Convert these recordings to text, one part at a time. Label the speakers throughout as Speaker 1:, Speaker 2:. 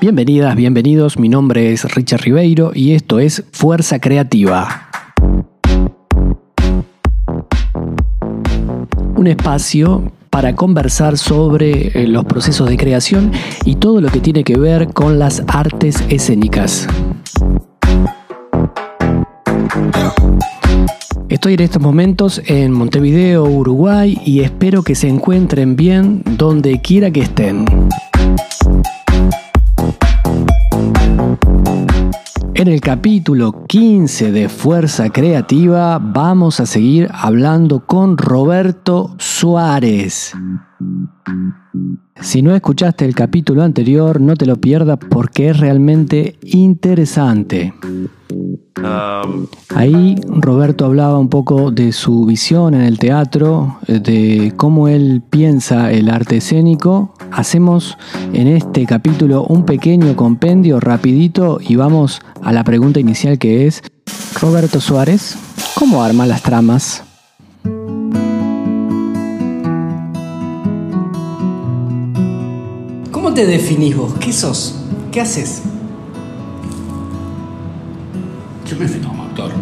Speaker 1: Bienvenidas, bienvenidos, mi nombre es Richard Ribeiro y esto es Fuerza Creativa. Un espacio para conversar sobre eh, los procesos de creación y todo lo que tiene que ver con las artes escénicas. Estoy en estos momentos en Montevideo, Uruguay y espero que se encuentren bien donde quiera que estén. En el capítulo 15 de Fuerza Creativa vamos a seguir hablando con Roberto Suárez. Si no escuchaste el capítulo anterior, no te lo pierdas porque es realmente interesante. Ahí Roberto hablaba un poco de su visión en el teatro, de cómo él piensa el arte escénico. Hacemos en este capítulo un pequeño compendio rapidito y vamos a la pregunta inicial que es, Roberto Suárez, ¿cómo arma las tramas? ¿Cómo te definís vos? ¿Qué sos? ¿Qué haces?
Speaker 2: Defino como actor.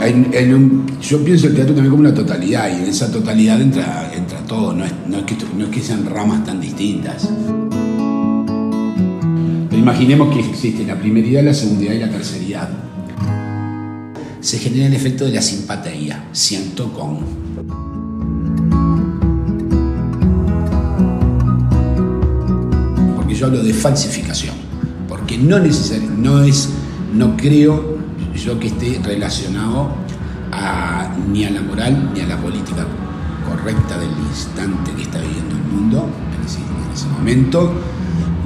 Speaker 2: En- en yo pienso el teatro también como una totalidad y en esa totalidad entra, entra todo, no es, no es que sean ramas tan distintas. Pero imaginemos que existe la primeridad, la segundidad y la terceridad. Se genera el efecto de la simpatía, siento con. Yo hablo de falsificación, porque no no es, no creo yo que esté relacionado ni a la moral ni a la política correcta del instante que está viviendo el mundo en ese, en ese momento,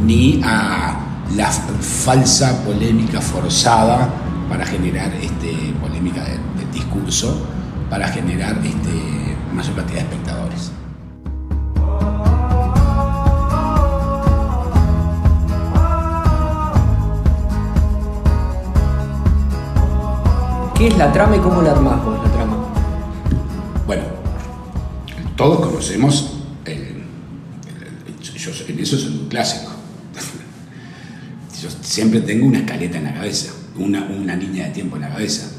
Speaker 2: ni a la falsa polémica forzada para generar este, polémica de- del discurso, para generar este, mayor cantidad de espectadores.
Speaker 1: ¿Qué es la trama y cómo la armás vos, la trama?
Speaker 2: Bueno, todos conocemos el, el- el- yo en eso soy un clásico. Yo siempre tengo una escaleta en la cabeza, una, una línea de tiempo en la cabeza.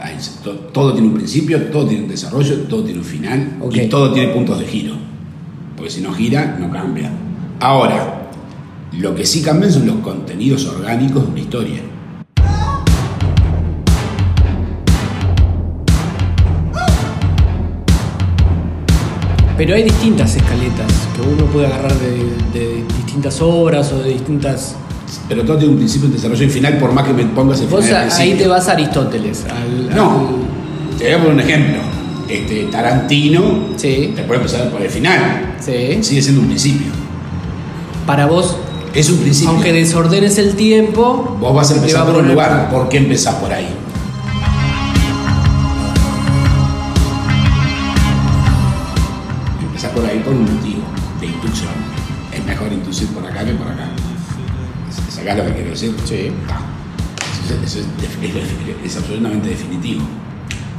Speaker 2: Hay- to- todo tiene un principio, todo tiene un desarrollo, todo tiene un final y todo tiene puntos de giro. Porque si no gira, no cambia. Ahora, lo que sí cambian son los contenidos orgánicos de una historia.
Speaker 1: Pero hay distintas escaletas que uno puede agarrar de, de distintas obras o de distintas...
Speaker 2: Pero todo tiene un principio, un desarrollo y final, por más que me pongas el final.
Speaker 1: Vos
Speaker 2: al
Speaker 1: a- ahí te vas a Aristóteles. al-
Speaker 2: No,
Speaker 1: al-
Speaker 2: te voy a poner un ejemplo. Este, Tarantino,
Speaker 1: Sí.
Speaker 2: te puede empezar por el final.
Speaker 1: Sí.
Speaker 2: Sigue siendo un principio.
Speaker 1: Para vos,
Speaker 2: Es un principio.
Speaker 1: aunque desordenes el tiempo...
Speaker 2: Vos vas a empezar por un lugar. ¿Por qué empezás por ahí? ¿Sacás lo que quiero decir?
Speaker 1: Sí.
Speaker 2: Eso, es- eso es, def- es- es absolutamente definitivo.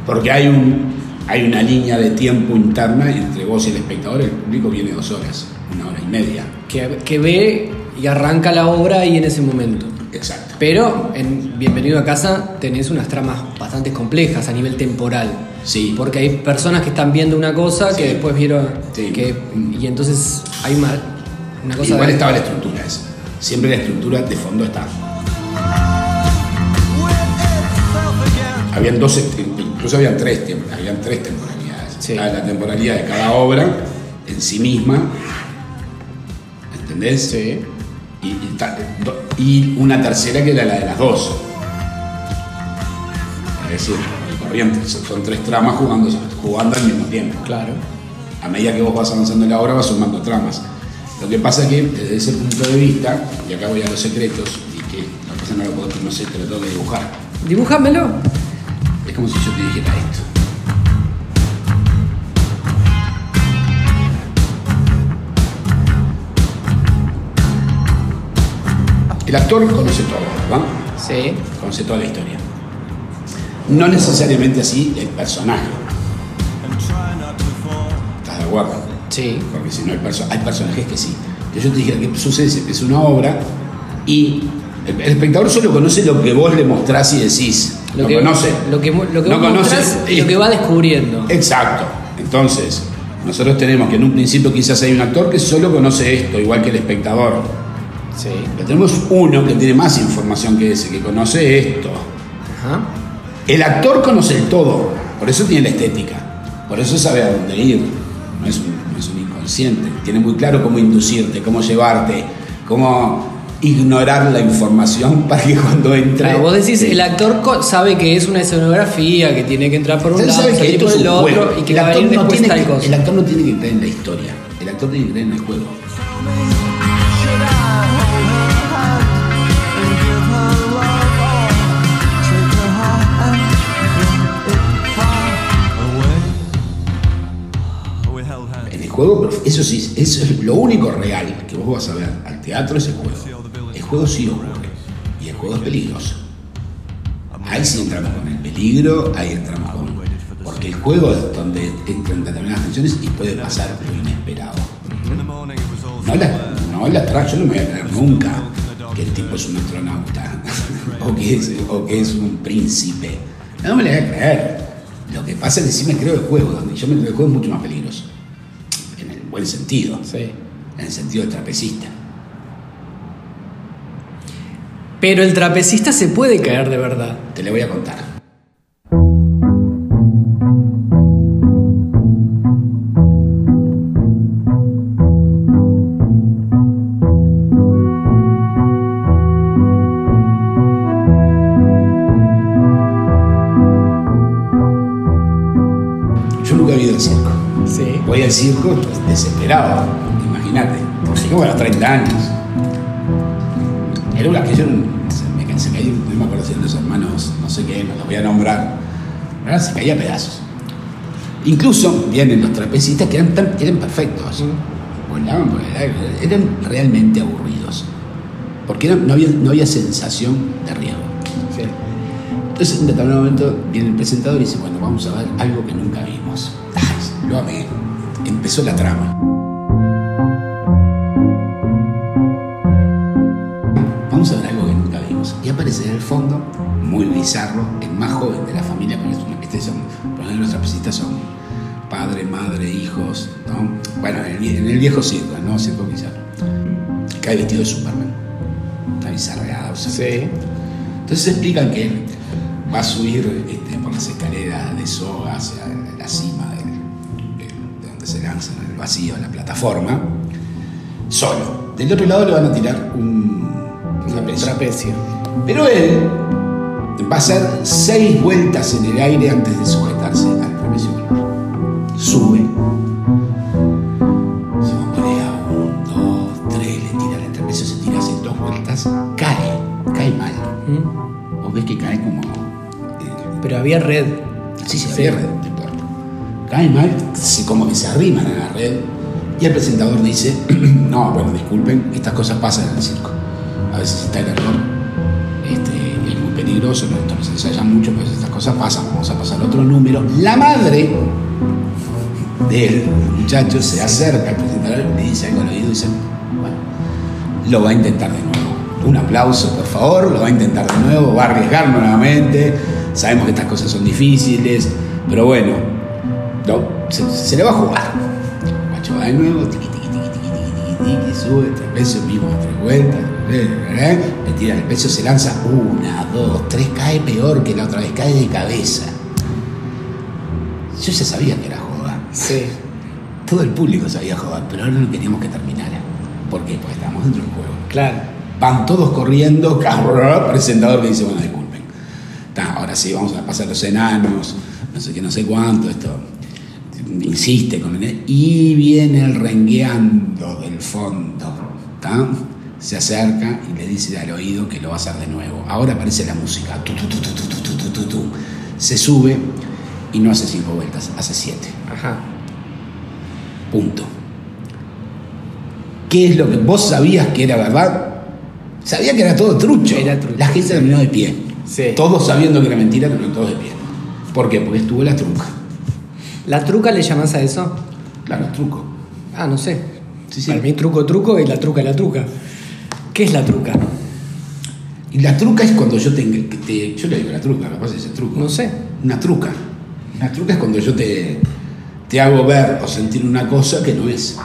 Speaker 2: Porque hay, un, hay una línea de tiempo interna entre vos y el espectador. El público viene dos horas, una hora y media.
Speaker 1: Que, que ve y arranca la obra ahí en ese momento.
Speaker 2: Exacto.
Speaker 1: Pero en Bienvenido a casa tenés unas tramas bastante complejas a nivel temporal.
Speaker 2: Sí.
Speaker 1: Porque hay personas que están viendo una cosa
Speaker 2: Sí.
Speaker 1: que después vieron
Speaker 2: Sí.
Speaker 1: que y entonces hay una, una cosa
Speaker 2: Igual
Speaker 1: de-
Speaker 2: estaba la estructura esa. Siempre la estructura de fondo está. Habían dos, incluso habían tres, habían tres temporalidades.
Speaker 1: Sí.
Speaker 2: La temporalidad de cada obra en sí misma, ¿entendés?
Speaker 1: Sí.
Speaker 2: Y, y y una tercera que era la de las dos. Es decir, el corriente, son son tres tramas jugando, jugando al mismo tiempo.
Speaker 1: Claro.
Speaker 2: A medida que vos vas avanzando en la obra vas sumando tramas. Lo que pasa es que desde ese punto de vista, y acá voy a los secretos, y que la cosa no lo puedo, no sé, te lo tengo que dibujar.
Speaker 1: Dibújamelo.
Speaker 2: Es como si yo te dijera esto. El actor conoce todo, ¿verdad?
Speaker 1: Sí.
Speaker 2: Conoce toda la historia. No necesariamente así el personaje. ¿Estás de guarda.
Speaker 1: Sí.
Speaker 2: Porque si no hay, perso- hay personajes que sí. Entonces yo te dije, ¿qué sucede? Se empieza una obra y el, el espectador solo conoce lo que vos le mostrás y decís.
Speaker 1: Lo
Speaker 2: no
Speaker 1: que,
Speaker 2: conoce.
Speaker 1: Lo que, lo que
Speaker 2: no
Speaker 1: vos mostrás lo que va descubriendo.
Speaker 2: Exacto. Entonces, nosotros tenemos que en un principio quizás hay un actor que solo conoce esto, igual que el espectador.
Speaker 1: Sí.
Speaker 2: Pero tenemos uno que tiene más información que ese, que conoce esto.
Speaker 1: Ajá.
Speaker 2: El actor conoce el todo, por eso tiene la estética, por eso sabe a dónde ir, no es un inconsciente, tiene muy claro cómo inducirte, cómo llevarte, cómo ignorar la información para que cuando entre...
Speaker 1: Claro, vos decís, el actor sabe que es una escenografía, que tiene que entrar por un lado,
Speaker 2: sabe que
Speaker 1: por el otro y que
Speaker 2: el
Speaker 1: va a venir
Speaker 2: no
Speaker 1: después
Speaker 2: tiene
Speaker 1: tal
Speaker 2: que,
Speaker 1: cosa.
Speaker 2: el actor no tiene que creer en la historia, el actor tiene que creer en el juego. Eso sí, eso es lo único real que vos vas a ver al teatro es el juego. El juego sí ocurre y el juego es peligroso. Ahí sí entramos con el peligro, ahí entramos con... Porque el juego es donde entran determinadas tensiones y puede pasar lo inesperado. No la, no la yo no me voy a creer nunca que el tipo es un astronauta o, que es, o que es un príncipe. No me lo voy a creer. Lo que pasa es que sí me creo el juego, donde yo me creo el juego es mucho más peligroso. Buen sentido,
Speaker 1: Sí.
Speaker 2: en el sentido de trapecista.
Speaker 1: Pero el trapecista se puede caer de verdad.
Speaker 2: Te le voy a contar. Desesperado, imagínate. A los 30 años. Era una que yo se caía, no me acuerdo si eran los hermanos, no sé qué, no los voy a nombrar. ¿verdad? Se caía a pedazos. Incluso vienen los trapecistas que eran, tan- eran perfectos. Volaban por el aire, eran realmente aburridos. Porque eran- no, había, no había sensación de riesgo.
Speaker 1: Sí.
Speaker 2: Entonces, en determinado momento viene el presentador y dice, bueno, vamos a ver algo que nunca vimos. Ay, lo amé. Empezó la trama. Fondo, muy bizarro, el más joven de la familia, porque es una- este son, por ejemplo, trapecistas son padre, madre, hijos, ¿no? Bueno, en el, vie- en el viejo circo, ¿no? Circo bizarro. Cae vestido de Superman. Está bizarreado. o sea,
Speaker 1: Sí.
Speaker 2: entonces explican que él va a subir este, por las escaleras de soga hacia la cima del- de donde se lanza en el vacío, la plataforma, solo. Del otro lado le van a tirar un trapecio.
Speaker 1: Trapecio.
Speaker 2: Pero él va a hacer seis vueltas en el aire antes de sujetarse al trapecio. Sube. Se un, dos, tres, le tira el trapecio, se tira, hace dos vueltas, cae, cae mal.
Speaker 1: ¿Mm?
Speaker 2: Vos ves que cae como. eh,
Speaker 1: Pero había red.
Speaker 2: sí,
Speaker 1: Sí.
Speaker 2: pierde, no importa. Cae mal, como que se arriman a la red. Y el presentador dice: No, bueno, disculpen, estas cosas pasan en el circo. A veces está el error, este, es muy peligroso, no no se ensaya mucho, pero estas cosas pasan. Vamos a pasar otro número. La madre del muchacho se acerca al presentador, le dice algo al oído y dice: Bueno, lo va a intentar de nuevo. Un aplauso, por favor, lo va a intentar de nuevo, va a arriesgar nuevamente. Sabemos que estas cosas son difíciles, pero bueno, no, se, le va a jugar. El macho va de nuevo, tiqui, tiqui, tiqui, tiqui, tiqui, tiqui, sube, trapecio, mismo, tres vueltas, le tira el peso, se lanza una, dos, tres, cae peor que la otra vez, cae de cabeza. Yo ya sabía que era joda.
Speaker 1: Sí.
Speaker 2: Todo el público sabía joder, pero ahora no queríamos que terminara. ¿Por qué? Porque estamos dentro del juego.
Speaker 1: Claro.
Speaker 2: Van todos corriendo, presentador que dice, bueno, disculpen. Ahora sí, vamos a pasar los enanos, no sé qué, no sé cuánto, esto. Insiste con el... Y viene el rengueando del fondo. ta, se acerca y le dice al oído que lo va a hacer de nuevo. Ahora aparece la música. Se sube y no hace cinco vueltas, hace siete. Punto. ¿Qué es lo que vos sabías que era verdad? Sabía que era todo trucho.
Speaker 1: Era trucho.
Speaker 2: La gente terminó de pie.
Speaker 1: Sí.
Speaker 2: Todos sabiendo que era mentira, terminó todos de pie. ¿Por qué? Porque estuvo la truca.
Speaker 1: ¿La truca le llamás a eso?
Speaker 2: Claro, truco.
Speaker 1: Ah, no sé.
Speaker 2: Sí, sí.
Speaker 1: Para mí truco, truco y la truca, la truca. ¿Qué es la truca?
Speaker 2: Y la truca es cuando yo te, que te- yo le digo la truca, capaz es el truco.
Speaker 1: No sé.
Speaker 2: Una truca. Una truca es cuando yo te, te hago ver o sentir una cosa que no es.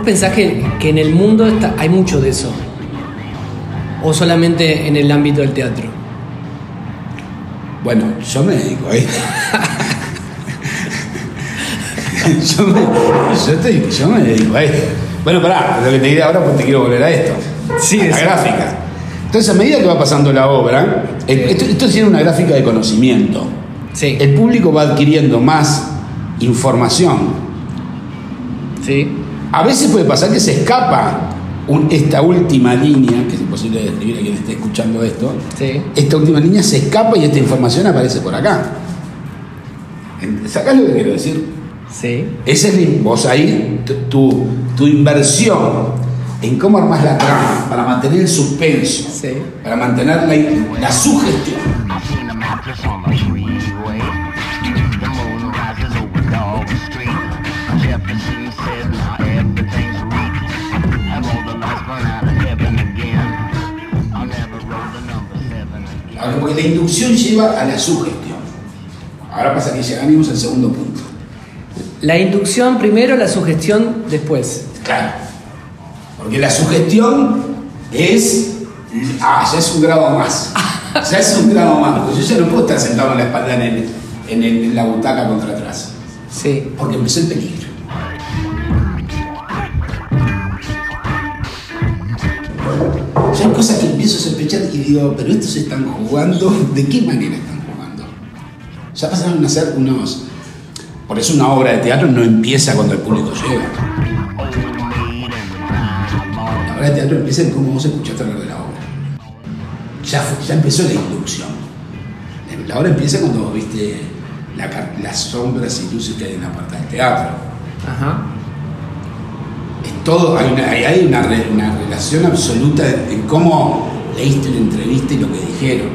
Speaker 1: ¿Vos pensás que, que en el mundo está- hay mucho de eso? ¿O solamente en el ámbito del teatro?
Speaker 2: Bueno, yo me dedico a esto. yo, me, yo, estoy- yo me dedico a esto. Bueno, pará, lo que te diré ahora pues te quiero volver a esto.
Speaker 1: Sí,
Speaker 2: a la gráfica. Entonces, a medida que va pasando la obra, el- esto, esto tiene una gráfica de conocimiento.
Speaker 1: Sí.
Speaker 2: El público va adquiriendo más información.
Speaker 1: Sí.
Speaker 2: A veces puede pasar que se escapa un- esta última línea, que es imposible describir a quien esté escuchando esto.
Speaker 1: Sí.
Speaker 2: Esta última línea se escapa y esta información aparece por acá. ¿Sacás lo que quiero decir?
Speaker 1: Sí.
Speaker 2: Esa es la- vos ahí, tu, tu, tu inversión en cómo armás la trama para mantener el suspenso,
Speaker 1: Sí.
Speaker 2: para mantener la, la sugestión. Porque la inducción lleva a la sugestión. Ahora pasa que llegamos al segundo punto.
Speaker 1: La inducción primero, la sugestión después.
Speaker 2: Claro. Porque la sugestión es. Ah, ya es un grado más. Ya es un grado más. Porque yo ya no puedo estar sentado en la espalda en, el- en el- en la butaca contra atrás.
Speaker 1: Sí.
Speaker 2: Porque empezó el peligro. Hay cosas que empiezo a sospechar y digo, pero estos están jugando, ¿de qué manera están jugando? Ya pasaron a ser unos. Por eso una obra de teatro no empieza cuando el público llega. La obra de teatro empieza en cómo vos escuchaste hablar de la obra. Ya, ya empezó la inducción. La obra empieza cuando vos viste las sombras y luces que hay en la puerta del teatro.
Speaker 1: Ajá.
Speaker 2: Todo, hay una, hay- una, re- una relación absoluta en, cómo leíste la entrevista y lo que dijeron.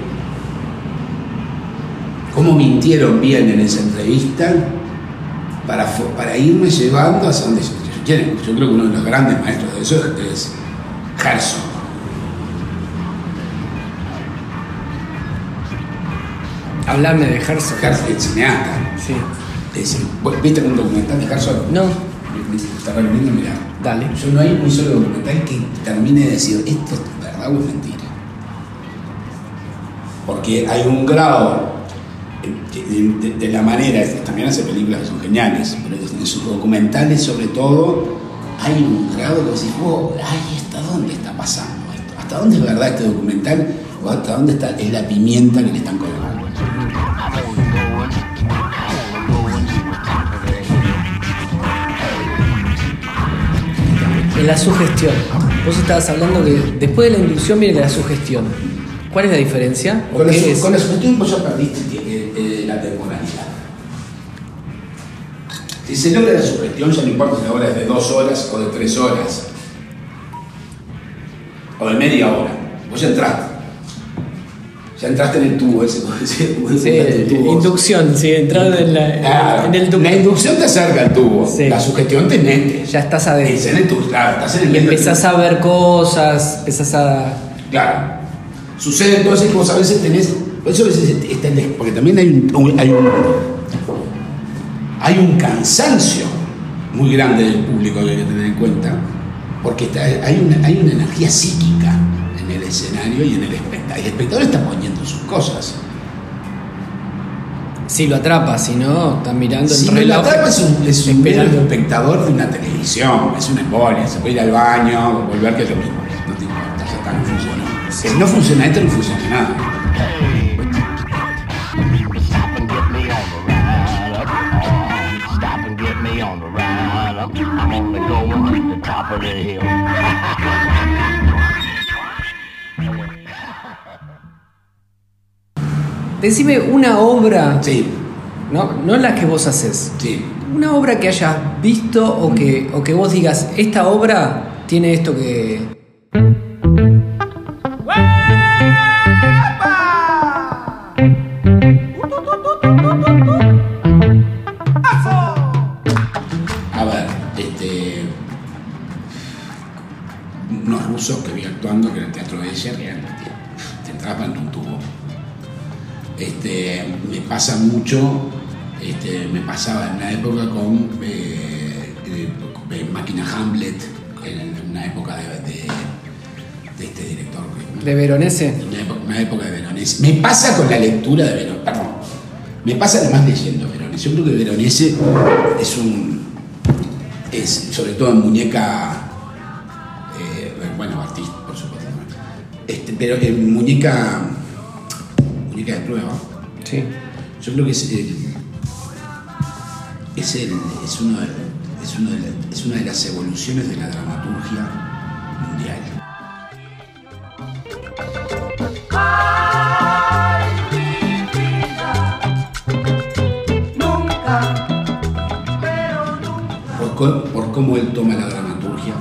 Speaker 2: Cómo mintieron bien en esa entrevista para, para irme llevando hacia donde yo, yo creo que uno de los grandes maestros de eso es, Herzog.
Speaker 1: Hablarme de Herzog.
Speaker 2: Herzog es cineasta.
Speaker 1: Sí.
Speaker 2: Es- ¿vos ¿Viste un documental de Herzog?
Speaker 1: No.
Speaker 2: Te recomiendo mirar. Yo no hay un solo documental que termine de decir esto es verdad o es mentira. Porque hay un grado de, la manera, también hace películas que son geniales, pero en sus documentales sobre todo, hay un grado que decís, oh, ay, ¿hasta dónde está pasando esto? ¿Hasta dónde es verdad este documental? ¿O hasta dónde está, es la pimienta que le están colgando?
Speaker 1: La sugestión. Vos estabas hablando que después de la inducción viene la sugestión. ¿Cuál es la diferencia? ¿O
Speaker 2: Con la,
Speaker 1: es?
Speaker 2: con la sugestión vos ya perdiste eh, eh, la temporalidad. Si se logra la sugestión, ya no importa si la hora es de dos horas o de tres horas. O de media hora. Vos ya entraste. Ya entraste en el tubo ese.
Speaker 1: Sí,
Speaker 2: en el tubo.
Speaker 1: inducción, sí, entrar en, la,
Speaker 2: Claro.
Speaker 1: en el tubo.
Speaker 2: La inducción te acerca al tubo.
Speaker 1: Sí.
Speaker 2: La sugestión te mete.
Speaker 1: Ya estás
Speaker 2: Es
Speaker 1: adentro.
Speaker 2: en el tubo, claro, estás en el
Speaker 1: Y
Speaker 2: medio del
Speaker 1: empezás
Speaker 2: tubo.
Speaker 1: a ver cosas, empezás a.
Speaker 2: Claro. Sucede entonces que vos a veces tenés. Eso a veces está el des- Porque también hay un, hay un. Hay un cansancio muy grande del público que hay que tener en cuenta. Porque está- hay, una, hay una energía psíquica en escenario y en el espectador. El espectador está poniendo sus cosas.
Speaker 1: Si lo atrapa, si no, estás mirando
Speaker 2: Si
Speaker 1: el
Speaker 2: la
Speaker 1: reloj.
Speaker 2: atrapa es un, es un espectador de una televisión, es una embolia, se puede ir al baño, volver que es lo mismo, no te importa, ya está, no funciona. Si no funciona esto, no funciona nada.
Speaker 3: Stop and get me on the ride. Stop and get me on the ride. I'm only going to the top of the hill.
Speaker 1: Decime una obra,
Speaker 2: Sí,
Speaker 1: no, no las que vos haces,
Speaker 2: sí.
Speaker 1: una obra que hayas visto o que, o que vos digas, esta obra tiene esto que...
Speaker 2: pasa mucho, este, me pasaba en una época con eh, eh, eh, Máquina Hamlet, en una época de, de- de este director.
Speaker 1: ¿De Veronese?
Speaker 2: Una época, una época de Veronese. Me pasa con la lectura de Veronese. Perdón. Me pasa además leyendo Veronese. Yo creo que Veronese es un. Es, sobre todo en muñeca. eh, bueno, artista, por supuesto. Este, pero en muñeca. Muñeca de prueba.
Speaker 1: Sí.
Speaker 2: Yo creo que es el. Es, el, es, uno de, es, uno de la- es una de las evoluciones de la dramaturgia mundial. por, por cómo él toma la dramaturgia,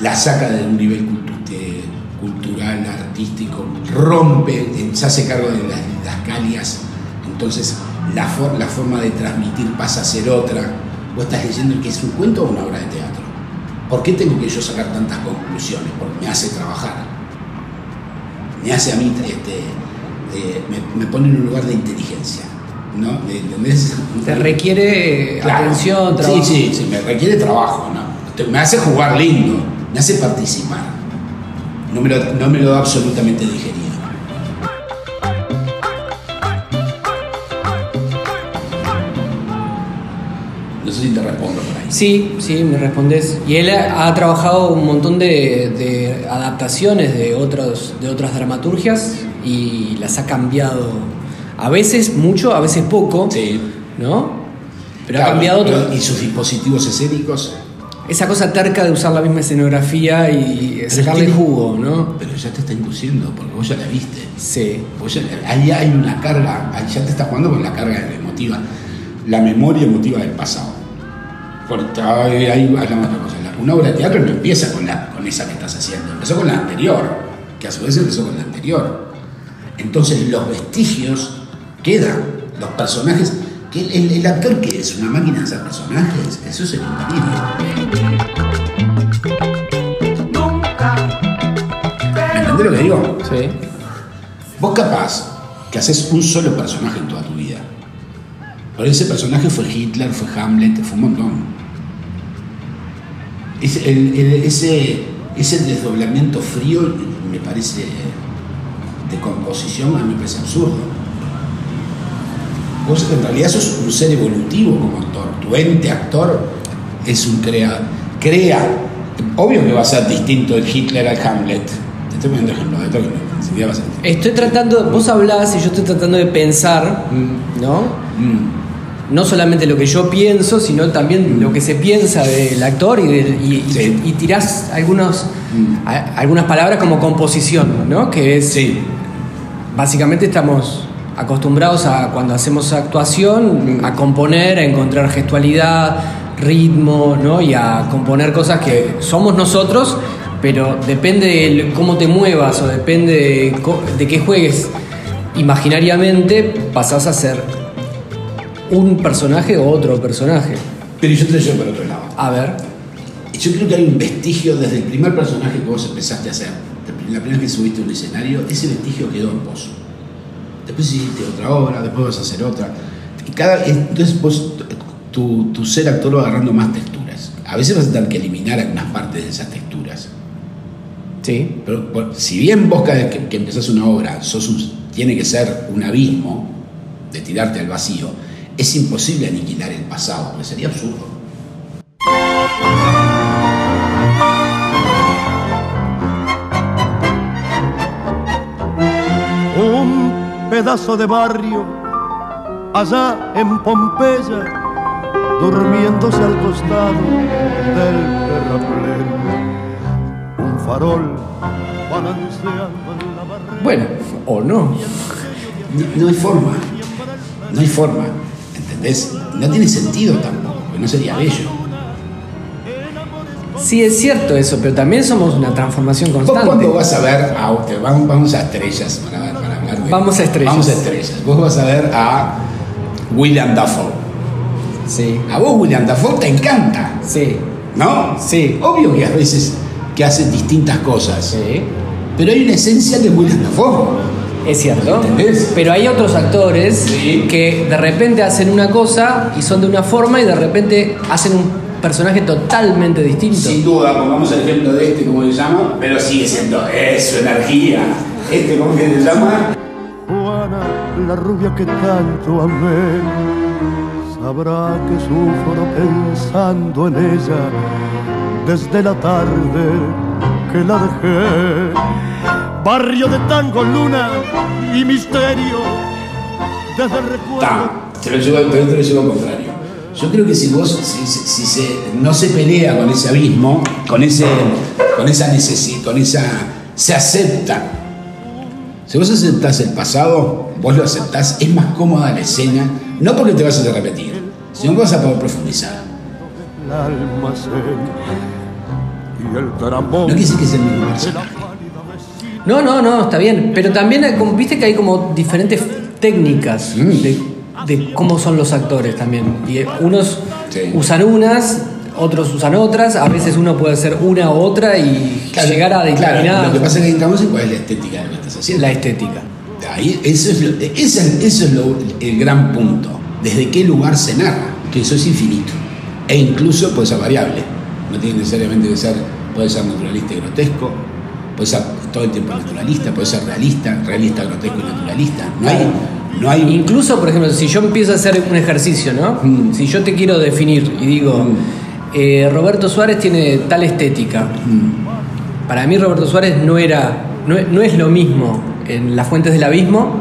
Speaker 2: la saca de un nivel cultu- de- cultural, artístico, rompe, eh, se hace cargo de las, entonces la, for- la forma de transmitir pasa a ser otra. Vos estás leyendo que es un cuento o una obra de teatro. ¿Por qué tengo que yo sacar tantas conclusiones? Porque me hace trabajar. Me hace a mí, este, eh, me, me pone en un lugar de inteligencia. ¿No? ¿Entendés?
Speaker 1: Te requiere
Speaker 2: Claro.
Speaker 1: atención, trabajo.
Speaker 2: Sí, sí, sí, me requiere trabajo, ¿no? Me hace jugar lindo, me hace participar. No me lo, no me lo da absolutamente digerido. Sé si te respondo por ahí.
Speaker 1: Sí, sí, me respondes. Y él ha, ha trabajado un montón de, de adaptaciones de, otros, de otras dramaturgias y las ha cambiado. A veces mucho, a veces poco,
Speaker 2: Sí.
Speaker 1: ¿no? Pero ha cambiado otro.
Speaker 2: Y sus dispositivos escénicos,
Speaker 1: Esa cosa terca de usar la misma escenografía y sacarle
Speaker 2: tiene-
Speaker 1: jugo, ¿no?
Speaker 2: pero ya te está induciendo, porque vos ya la viste.
Speaker 1: Sí.
Speaker 2: Vos ya- ahí hay una carga, ahí ya te estás jugando con la carga emotiva, la memoria emotiva del pasado. Porque ahí ahí hablamos de otra cosa. Una obra de teatro no empieza con, la, con esa que estás haciendo, empezó con la anterior, que a su vez empezó con la anterior. Entonces los vestigios quedan, los personajes. Que el, el- el actor que es una máquina de hacer personajes, eso es el delirio. ¿Me entendés lo que digo?
Speaker 1: Sí.
Speaker 2: Vos capaz que haces un solo personaje en toda tu vida. Pero ese personaje fue Hitler, fue Hamlet, fue un montón. Ese, el- el- ese, ese desdoblamiento frío me parece de composición, a mí me parece absurdo. Vos en realidad sos un ser evolutivo como actor. Tu ente actor es un crea, crea. Obvio que va a ser distinto el Hitler al Hamlet. Te estoy poniendo ejemplos de todo.
Speaker 1: Estoy tratando, vos hablás y yo estoy tratando de pensar, ¿no?
Speaker 2: Mm.
Speaker 1: No solamente lo que yo pienso, sino también lo que se piensa del actor y, de- y, y-
Speaker 2: Sí.
Speaker 1: y tirás algunos,
Speaker 2: Mm.
Speaker 1: a- algunas palabras como composición, ¿no? Que es,
Speaker 2: Sí,
Speaker 1: básicamente estamos acostumbrados a cuando hacemos actuación a componer, a encontrar gestualidad, ritmo, ¿no? Y a componer cosas que somos nosotros, pero depende de cómo te muevas o depende de, de qué juegues imaginariamente, pasás a ser un personaje o otro personaje.
Speaker 2: pero yo te lo llevo por otro lado.
Speaker 1: A ver,
Speaker 2: Yo creo que hay un vestigio desde el primer personaje que vos empezaste a hacer, la primera vez que subiste a un escenario, ese vestigio quedó en vos. Después hiciste otra obra, después vas a hacer otra. Y cada, entonces vos, tu, tu ser actor va agarrando más texturas. A veces vas a tener que eliminar algunas partes de esas texturas.
Speaker 1: sí,
Speaker 2: Pero por- si bien vos cada vez que, que empezás una obra sos un- tiene que ser un abismo de tirarte al vacío, es imposible aniquilar el pasado, porque sería absurdo.
Speaker 4: un pedazo de barrio allá en Pompeya,
Speaker 5: durmiéndose al costado del terraplén. Un farol balanceando en la barrera.
Speaker 1: Bueno, o no.
Speaker 2: No, no hay forma. No hay forma. ¿Entendés? No tiene sentido tampoco, no sería bello.
Speaker 1: Sí, es cierto eso, pero también somos una transformación
Speaker 2: ¿Vos
Speaker 1: constante.
Speaker 2: cuando vas a ver a te- vamos, vamos a estrellas para, para hablar de-
Speaker 1: Vamos a estrellas.
Speaker 2: Vamos a estrellas. Vos vas a ver a William Dafoe.
Speaker 1: Sí,
Speaker 2: A vos William Dafoe te encanta,
Speaker 1: sí,
Speaker 2: ¿no?
Speaker 1: Sí.
Speaker 2: Obvio que a veces que hacen distintas cosas.
Speaker 1: sí.
Speaker 2: Pero hay una esencia de William Dafoe.
Speaker 1: Es cierto.
Speaker 2: ¿Entendés?
Speaker 1: Pero hay otros actores
Speaker 2: Sí.
Speaker 1: que de repente hacen una cosa y son de una forma y de repente hacen un personaje totalmente distinto.
Speaker 2: Sin duda, pongamos el ejemplo de este, como se llama, pero sigue siendo eso, energía. Este, ¿cómo que se llama?
Speaker 5: Juana, la rubia que tanto amé, sabrá que sufro pensando en ella desde la tarde que la dejé. Barrio de tango, luna y misterio, desde el recuerdo.
Speaker 2: Ta, te lo llevo, te, te lo llevo al contrario. Yo creo que si vos, si, si- si se, no se pelea con ese abismo, con, ese, con esa necesidad, con esa, se acepta. Si vos aceptás el pasado, vos lo aceptás, es más cómoda la escena, no porque te vas a repetir, sino que vas a poder profundizar.
Speaker 5: el almacén y el.
Speaker 2: No decir que sea el mismo personaje.
Speaker 1: No, no, no, está bien. Pero también hay como- viste que hay como diferentes técnicas
Speaker 2: Mm.
Speaker 1: de, de cómo son los actores también. Y eh, unos
Speaker 2: Sí.
Speaker 1: usan unas, otros usan otras. A veces uno puede hacer una u otra y llegar a
Speaker 2: Claro,
Speaker 1: determinar
Speaker 2: lo que pasa es que entramos en cuál es la estética de lo que estás haciendo.
Speaker 1: la estética.
Speaker 2: Ahí, eso es, lo, ese eso es lo- el gran punto. ¿Desde qué lugar se narra? Que eso es infinito. E incluso puede ser variable. No tiene necesariamente que ser, puede ser naturalista y grotesco, puede ser todo el tiempo naturalista, puede ser realista, realista, grotesco y naturalista. No hay, no hay
Speaker 1: Incluso, por ejemplo, si yo empiezo a hacer un ejercicio, ¿no?
Speaker 2: Mm.
Speaker 1: Si yo te quiero definir y digo,
Speaker 2: Mm.
Speaker 1: eh, Roberto Suárez tiene tal estética.
Speaker 2: Mm.
Speaker 1: Para mí Roberto Suárez no era, no, es- no es lo mismo en Las Fuentes del Abismo,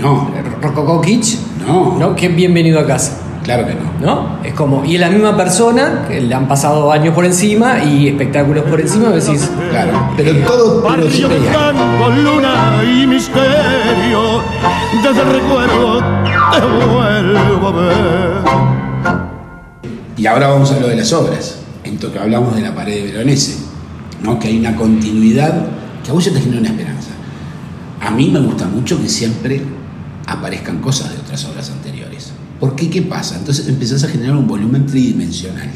Speaker 2: no,
Speaker 1: Rococó Kitsch,
Speaker 2: no,
Speaker 1: ¿no? Que bienvenido a casa,
Speaker 2: claro que no.
Speaker 1: ¿no? Es como, y es la misma persona, que le han pasado años por encima y espectáculos por encima, decís,
Speaker 2: Claro, pero todo, pero
Speaker 5: Barrio tango, luna y misterio, desde el recuerdo te vuelvo a ver.
Speaker 2: Y ahora vamos a lo de las obras. En que hablamos de la pared de Veronese, ¿no? que hay una continuidad que a vos ya te genera una esperanza. A mí me gusta mucho que siempre aparezcan cosas de otras obras anteriores. ¿Por qué? ¿Qué pasa? Entonces empezás a generar un volumen tridimensional.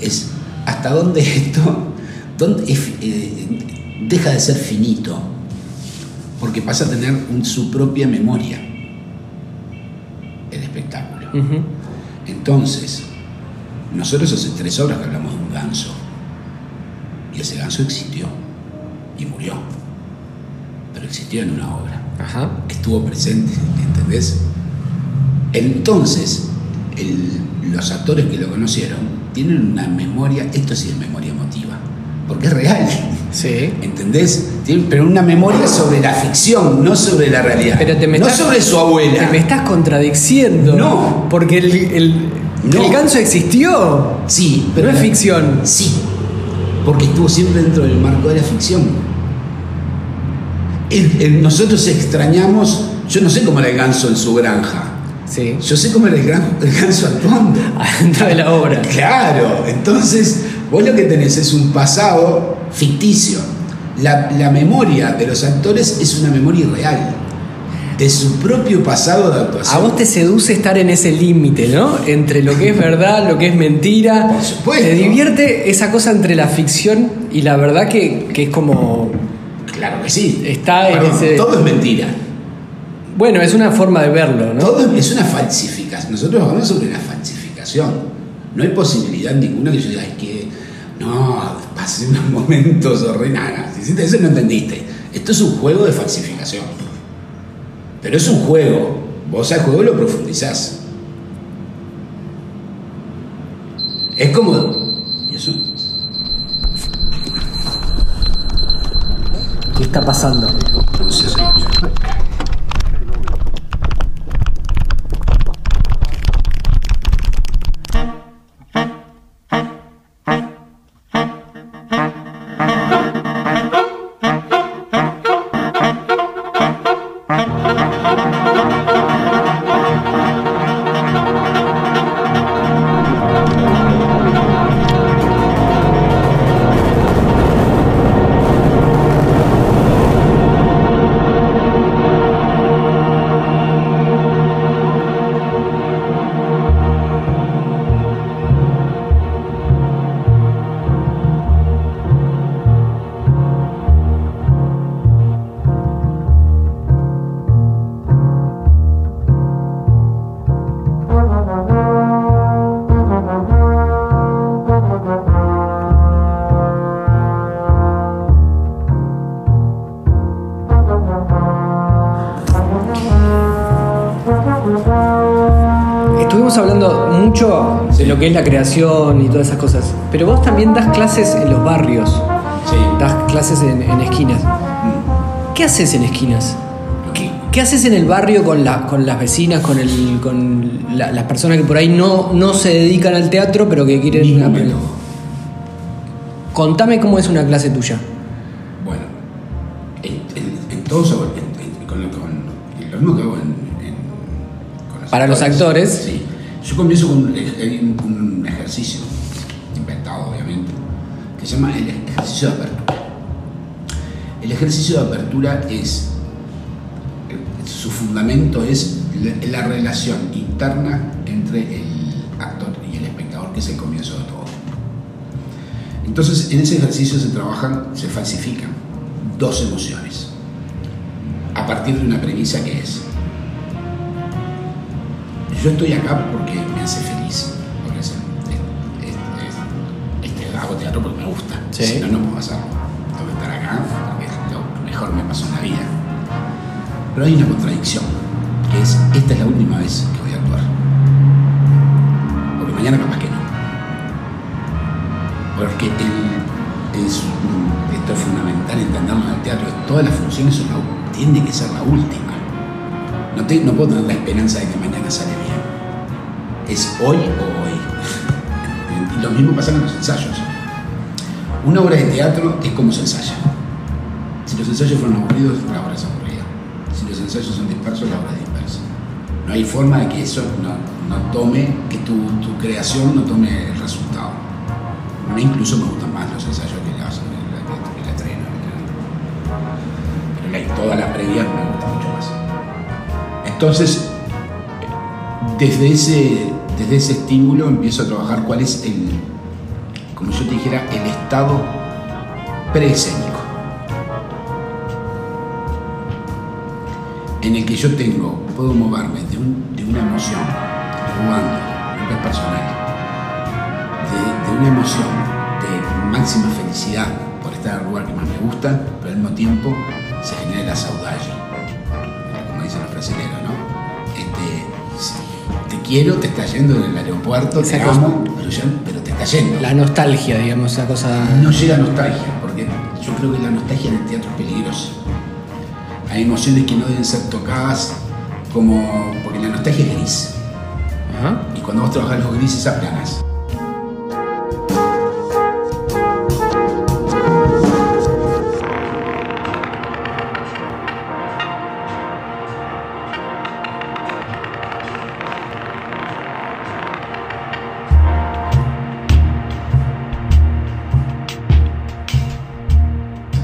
Speaker 2: Es hasta dónde esto dónde eh, deja de ser finito, porque pasa a tener un- su propia memoria, el espectáculo. Entonces, nosotros hace tres horas que hablamos de un ganso. Y ese ganso existió y murió. Pero existió en una obra.
Speaker 1: ajá,
Speaker 2: Estuvo presente, ¿entendés? Entonces, el- los actores que lo conocieron tienen una memoria, esto sí es memoria emotiva, porque es real.
Speaker 1: sí.
Speaker 2: ¿Entendés? Tienen- pero una memoria sobre la ficción, no sobre la realidad.
Speaker 1: Pero te me
Speaker 2: no
Speaker 1: estás-
Speaker 2: sobre su abuela.
Speaker 1: Te me estás contradiciendo.
Speaker 2: No.
Speaker 1: Porque el, el,
Speaker 2: No.
Speaker 1: el ganso existió.
Speaker 2: Sí,
Speaker 1: Pero es
Speaker 2: la-
Speaker 1: ficción.
Speaker 2: Sí, porque estuvo siempre dentro del marco de la ficción. El- nosotros extrañamos, yo no sé cómo era el ganso en su granja,
Speaker 1: Sí.
Speaker 2: yo sé cómo era el, gran- el ganso actuando.
Speaker 1: Dentro de la obra.
Speaker 2: Claro, entonces vos lo que tenés es un pasado ficticio. La, la memoria de los actores es una memoria irreal, de su propio pasado de actuación.
Speaker 1: A vos te seduce estar en ese límite, ¿no? Entre lo que es verdad, lo que es mentira.
Speaker 2: Por supuesto.
Speaker 1: Te divierte esa cosa entre la ficción y la verdad que, que es como.
Speaker 2: Claro que sí.
Speaker 1: Está en ese-
Speaker 2: Todo es mentira.
Speaker 1: Bueno, es una forma de verlo, ¿no?
Speaker 2: Todo es una falsificación. Nosotros hablamos sobre la falsificación. No hay posibilidad ninguna que yo diga, es que no, pasé unos momentos. Nada, si hiciste eso no entendiste. Esto es un juego de falsificación. Pero es un juego. Vos al juego lo profundizás. Es como. ¿Y eso?
Speaker 1: ¿Qué está pasando?
Speaker 2: No sé,
Speaker 1: que es la creación y todas esas cosas, pero vos también das clases en los barrios,
Speaker 2: Sí.
Speaker 1: das clases en, en esquinas. ¿Qué haces en esquinas? ¿Qué, qué haces en el barrio con, la- con las vecinas, con, el, con la- las personas que por ahí no, no se dedican al teatro, pero que quieren aprender? Contame cómo es una clase tuya.
Speaker 2: Bueno, en, en, con, con- lo mismo que hago en, en- con
Speaker 1: Para los actores.
Speaker 2: Yo comienzo con un, ej- un ejercicio, inventado obviamente, que se llama el ejercicio de apertura. El ejercicio de apertura es, eh, su fundamento es la, la relación interna entre el actor y el espectador, que es el comienzo de todo. Entonces, en ese ejercicio se trabajan, se falsifican dos emociones a partir de una premisa que es, yo estoy acá porque hace feliz, porque es- es- es- este, hago teatro porque me gusta,
Speaker 1: Sí.
Speaker 2: si no, no puedo hacerlo, tengo que estar acá porque es lo mejor me pasó en la vida. Pero hay una contradicción, que es, esta es la última vez que voy a actuar, porque mañana capaz que no. Porque el- es esto es fundamental entenderlo en el teatro. Todas las funciones son la- tiene que ser la última. No, te- no puedo tener la esperanza de que mañana bien. Es hoy o hoy. Y lo mismo pasa en los ensayos. Una obra de teatro es como se ensaya. Si los ensayos fueron aburridos, la obra es aburrida. Si los ensayos son dispersos, la obra es dispersa. No hay forma de que eso no, no tome, que tu, tu creación no tome el resultado. A mí incluso me gustan más los ensayos que las que la estreno. Pero la, toda la previa me gusta mucho más. Entonces, desde ese, desde ese estímulo empiezo a trabajar cuál es el, como yo te dijera, el estado preescénico. En el que yo tengo, puedo moverme de, un- de una emoción, jugando, no es personal, de, de una emoción de máxima felicidad por estar en el lugar que más me gusta, pero al mismo tiempo se genera la saudade, quiero, te está yendo en el aeropuerto, te amo, pero, ya- pero te está yendo.
Speaker 1: La nostalgia, digamos, esa cosa.
Speaker 2: No llega nostalgia, porque yo creo que la nostalgia en el teatro es peligrosa. Hay emociones que no deben ser tocadas como. porque la nostalgia es gris.
Speaker 1: Ajá.
Speaker 2: Y cuando vos trabajás los grises aplanas.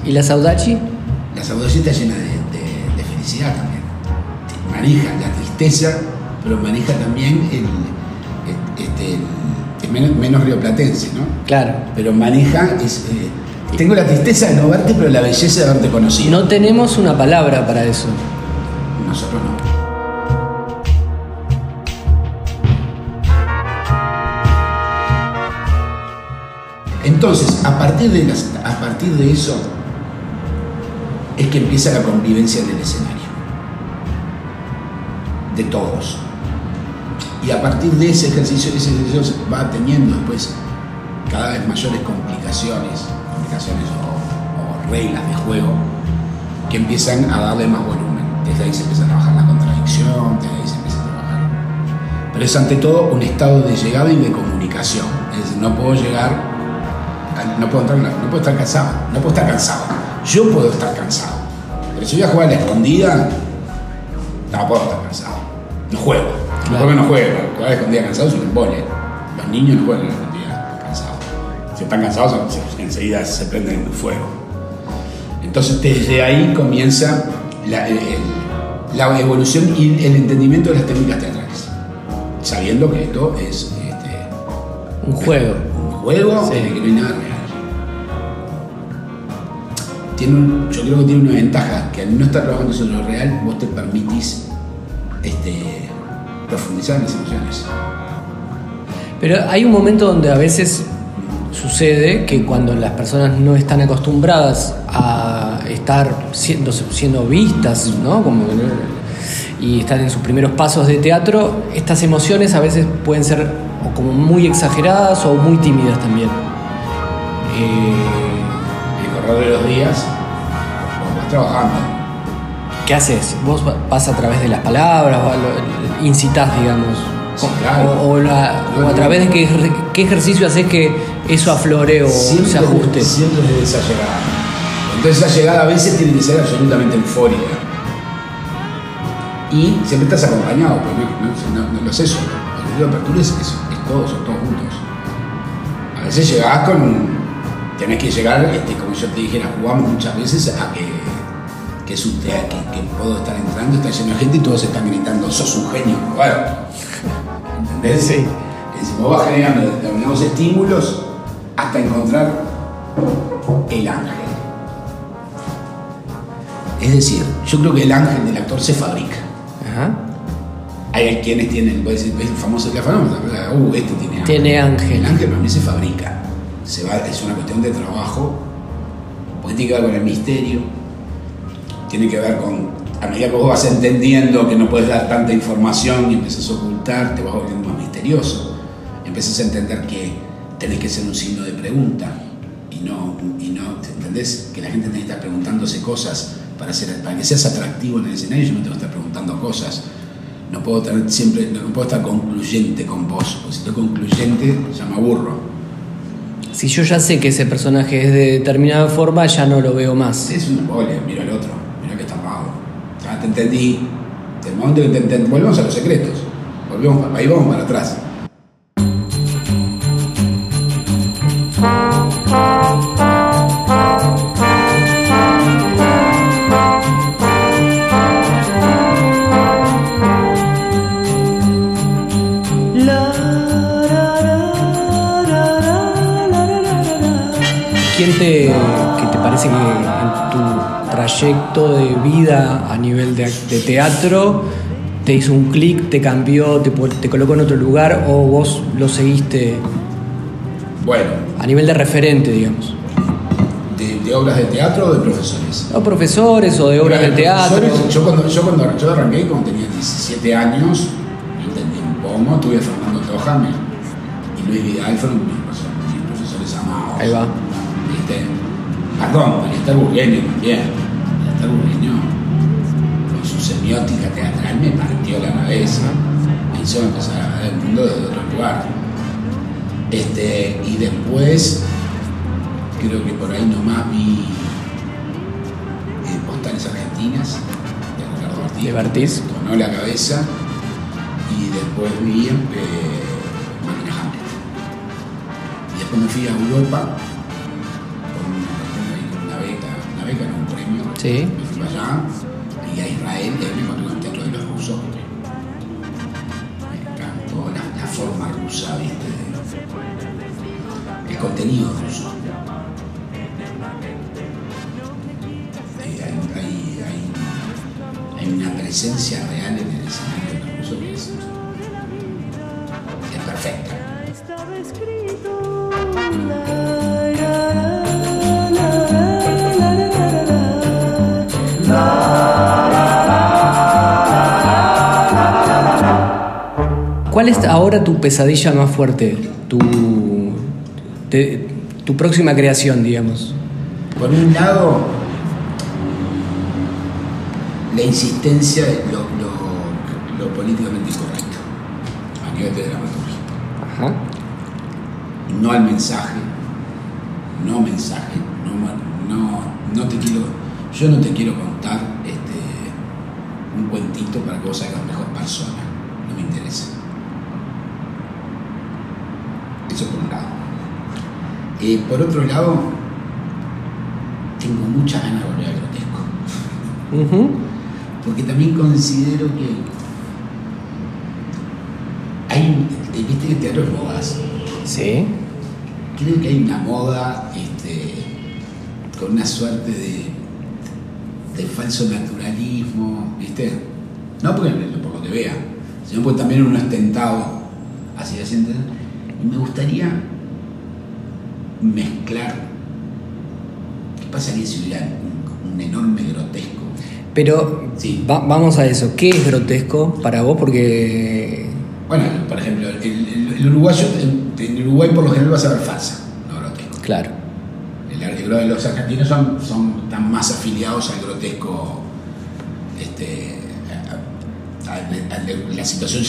Speaker 1: ¿Y la saudachi?
Speaker 2: La saudade está llena de, de- de felicidad también. Maneja la tristeza, pero maneja también el. este, el- menos, menos rioplatense, ¿no?
Speaker 1: Claro.
Speaker 2: Pero maneja. Es, eh, tengo la tristeza de no verte, pero la belleza de haberte conocido.
Speaker 1: No tenemos una palabra para eso.
Speaker 2: Nosotros no. Entonces, a partir, de las- a partir de eso, es que empieza la convivencia en el escenario. De todos. Y a partir de ese ejercicio, ese ejercicio va teniendo después cada vez mayores complicaciones, complicaciones o, o reglas de juego que empiezan a darle más volumen. Desde ahí se empieza a trabajar la contradicción, desde ahí se empieza a trabajar. Pero es ante todo un estado de llegada y de comunicación. Es decir, no puedo llegar, no puedo, entrar, no puedo estar cansado, no puedo estar cansado. Yo puedo estar cansado. Pero si voy a jugar a la escondida, no puedo estar cansado. No juego. No juego, no juego. Jugar a la escondida cansado es un embole. Los niños no juegan a la escondida cansados. Si están cansados, se- enseguida se prenden fuego. Entonces desde ahí comienza la, el- el- la evolución y el entendimiento de las técnicas teatrales. Sabiendo que esto es este,
Speaker 1: Un juego.
Speaker 2: un juego
Speaker 1: Sí.
Speaker 2: en el que no hay nada real. Yo creo que tiene una ventaja, que al no estar trabajando sobre lo real, vos te permitís este, profundizar en las emociones.
Speaker 1: Pero hay un momento donde a veces sucede que cuando las personas no están acostumbradas a estar siendo, siendo vistas, ¿no? Y están en sus primeros pasos de teatro, estas emociones a veces pueden ser como muy exageradas o muy tímidas también.
Speaker 2: Eh, correr de los días, vos vas trabajando.
Speaker 1: ¿Qué haces? ¿Vos va- vas a través de las palabras o incitas, digamos?
Speaker 2: Sí, claro.
Speaker 1: O, o la- o a través de qué, ejer- qué ejercicio haces que eso aflore o se ajuste.
Speaker 2: Siempre desde esa llegada. Entonces esa llegada a veces tiene que ser absolutamente eufórica. Y siempre estás acompañado, porque no, no, no, no lo sé solo. El de apertura es, es, es todo, son todos juntos. A veces llegás con. Tenés que llegar, este, como yo te dijera, jugamos muchas veces a que, que es un teatro, que, que puedo estar entrando, está lleno de gente y todos están gritando, sos un genio. Bueno, ¿entendés?
Speaker 1: Sí.
Speaker 2: Decir, vos vas generando determinados estímulos hasta encontrar el ángel. Es decir, yo creo que el ángel del actor se fabrica.
Speaker 1: Ajá.
Speaker 2: Hay quienes tienen, puede decir, el famoso que famoso, uh, este tiene ángel.
Speaker 1: Tiene ángel.
Speaker 2: El ángel para mí se fabrica. Es una cuestión de trabajo, porque tiene que ver con el misterio, tiene que ver con, a medida que vos vas entendiendo que no puedes dar tanta información y empiezas a ocultar, te vas volviendo más misterioso. Empiezas a entender que tenés que ser un signo de pregunta y no, y no ¿entendés? Que la gente tiene que preguntándose cosas para, ser, para que seas atractivo en el escenario, yo no tengo que estar preguntando cosas. No puedo tener siempre, no puedo estar concluyente con vos, porque si estoy concluyente ya me aburro.
Speaker 1: Si yo ya sé que ese personaje es de determinada forma, ya no lo veo más.
Speaker 2: Es una embole, mira al otro, mira que está pago. Ya te entendí. Del momento que te entendí, volvemos a los secretos. Volvemos, ahí vamos para atrás.
Speaker 1: Tu trayecto de vida a nivel de, de teatro te hizo un clic, te cambió, te, colocó en otro lugar o vos lo seguiste
Speaker 2: Bueno,
Speaker 1: a nivel de referente, digamos?
Speaker 2: de, de obras de teatro o de profesores.
Speaker 1: O profesores o de obras de
Speaker 2: Mira,
Speaker 1: teatro.
Speaker 2: Yo cuando, yo cuando yo arranqué, cuando tenía 17 años, entendí un pomo, tuve a Fernando Tojame y Luis Vidal fueron mis profesores, mis profesores amados.
Speaker 1: Ahí va.
Speaker 2: ¿Viste? Perdón, Esther Burgueño también. Esther Burgueño, con su semiótica teatral, me partió la cabeza. Me hizo empezar a ver el mundo desde otro lugar. Este, y después, creo que por ahí nomás vi eh, Postales Argentinas de Ricardo Ortiz.
Speaker 1: De Bartiz.
Speaker 2: La cabeza. Y después vi eh, Máquina Hamlet. Y después me fui a Europa
Speaker 1: Sí.
Speaker 2: Me fui allá y a Israel y ahí me encontré con el teatro de los rusos. Me encantó la, la forma rusa, ¿viste? El contenido ruso. Hay, hay- hay- hay una presencia real en el escenario de los rusos que es, es perfecta.
Speaker 1: Es ahora tu pesadilla más fuerte? Tu, te- tu próxima creación, digamos.
Speaker 2: Por un lado, la insistencia de lo, lo- lo políticamente incorrecto a nivel de dramaturgia.
Speaker 1: Ajá.
Speaker 2: No al mensaje, no mensaje, no, no, no te quiero, yo no te quiero contar este, un cuentito para que vos seas mejor persona, no me interesa. Eso por un lado. Por otro lado, tengo muchas ganas de volver al grotesco. Porque también considero que hay, viste que el teatro es modas.
Speaker 1: Sí.
Speaker 2: Creo que hay una moda este, con una suerte de, de falso naturalismo, ¿viste? No porque, por lo que vea, sino porque también uno es tentado así de entender. Y me gustaría mezclar. ¿Qué pasaría si hubiera un, un enorme grotesco?
Speaker 1: Pero
Speaker 2: Sí.
Speaker 1: va- vamos a eso. ¿Qué es grotesco para vos? Porque.
Speaker 2: Bueno, por ejemplo, el, el- el uruguayo, en, en Uruguay por lo general vas a ver farsa, no grotesco.
Speaker 1: Claro.
Speaker 2: El, los argentinos son, son están más afiliados al grotesco, este, a, a- la situación,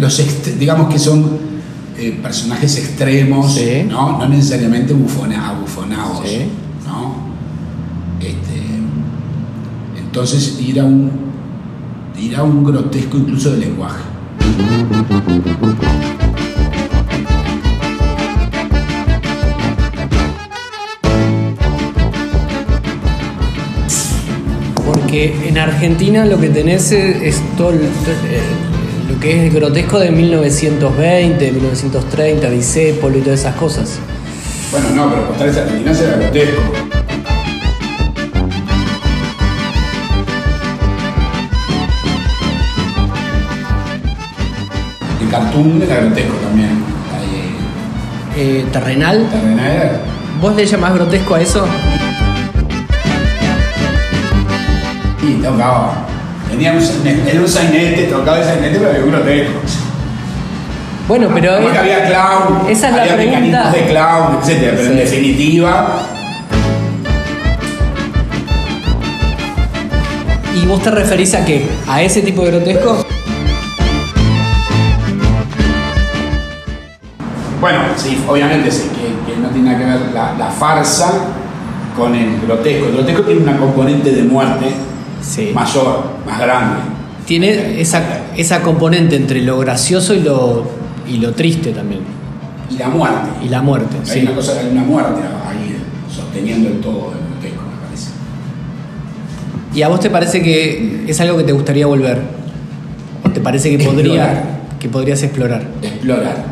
Speaker 2: los ext- digamos que son eh, personajes extremos,
Speaker 1: Sí.
Speaker 2: ¿no? no necesariamente bufona, abufonados,
Speaker 1: Sí.
Speaker 2: ¿no? Este, entonces ir a un ir a un grotesco incluso de lenguaje.
Speaker 1: Porque en Argentina lo que tenés es, es todo el- eh, lo que es grotesco de 1920, 1930, Disépolo y todas esas cosas.
Speaker 2: Bueno, no, pero Postales Argentinas era grotesco. El cartoon era grotesco también. Ahí,
Speaker 1: Eh, terrenal.
Speaker 2: Terrenal
Speaker 1: ¿Vos le llamás grotesco a eso?
Speaker 2: Y tocaba. Tenía un, sainete- era un sainete, tocaba el sainete, pero había un grotesco.
Speaker 1: Bueno, pero
Speaker 2: Porque
Speaker 1: es-
Speaker 2: había clown,
Speaker 1: esa es la
Speaker 2: había mecanismos de clown, etc. Pero en definitiva,
Speaker 1: ¿y vos te referís a qué? ¿A ese tipo de grotesco?
Speaker 2: Bueno, sí, obviamente sí, que, que no tiene nada que ver la, la farsa con el grotesco. El grotesco tiene una componente de muerte
Speaker 1: Sí.
Speaker 2: mayor, más grande.
Speaker 1: Tiene esa, esa componente entre lo gracioso y lo, y lo triste también.
Speaker 2: Y la muerte.
Speaker 1: Y la muerte,
Speaker 2: Hay
Speaker 1: sí.
Speaker 2: una cosa, hay una muerte ahí sosteniendo el todo del grotesco, me parece.
Speaker 1: ¿Y a vos te parece que es algo que te gustaría volver? ¿O te parece que, podría, que podrías explorar?
Speaker 2: Explorar.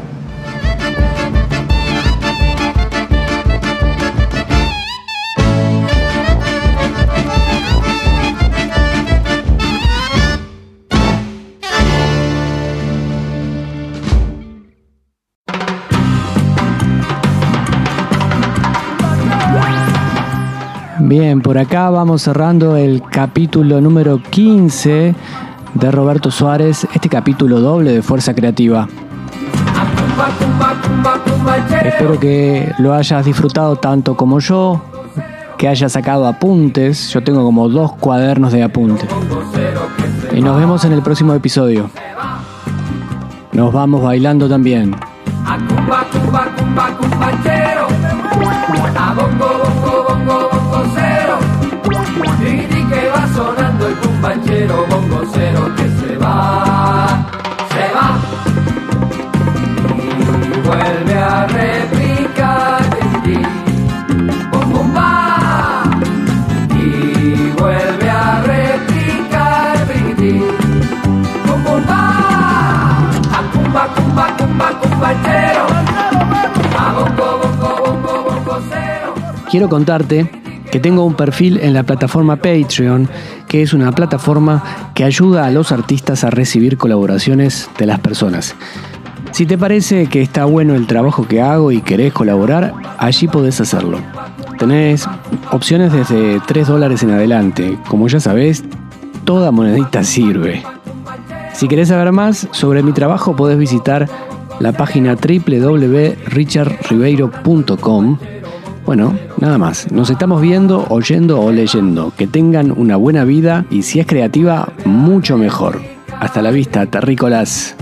Speaker 1: Bien, por acá vamos cerrando el capítulo número 15 de Roberto Suárez, este capítulo doble de Fuerza Creativa. Espero que lo hayas disfrutado tanto como yo, que hayas sacado apuntes. Yo tengo como dos cuadernos de apuntes. Y nos vemos en el próximo episodio. Nos vamos bailando también.
Speaker 6: Sonando el cumbachero, bongo cero que se va, se va. Y vuelve a repicar, tiri, bum, bum, va. Y vuelve a repicar, tiri, bum, bum, va. A cumba, cumba, cumba, cumbachero. A bongo, bongo, bongo, bongo cero.
Speaker 1: Quiero contarte que tengo un perfil en la plataforma Patreon, que es una plataforma que ayuda a los artistas a recibir colaboraciones de las personas. Si te parece que está bueno el trabajo que hago y querés colaborar, allí podés hacerlo. Tenés opciones desde 3 dólares en adelante. Como ya sabés, toda monedita sirve. Si querés saber más sobre mi trabajo, podés visitar la página www.richardribeiro.com. Bueno, nada más. Nos estamos viendo, oyendo o leyendo. Que tengan una buena vida y si es creativa, mucho mejor. Hasta la vista, terrícolas.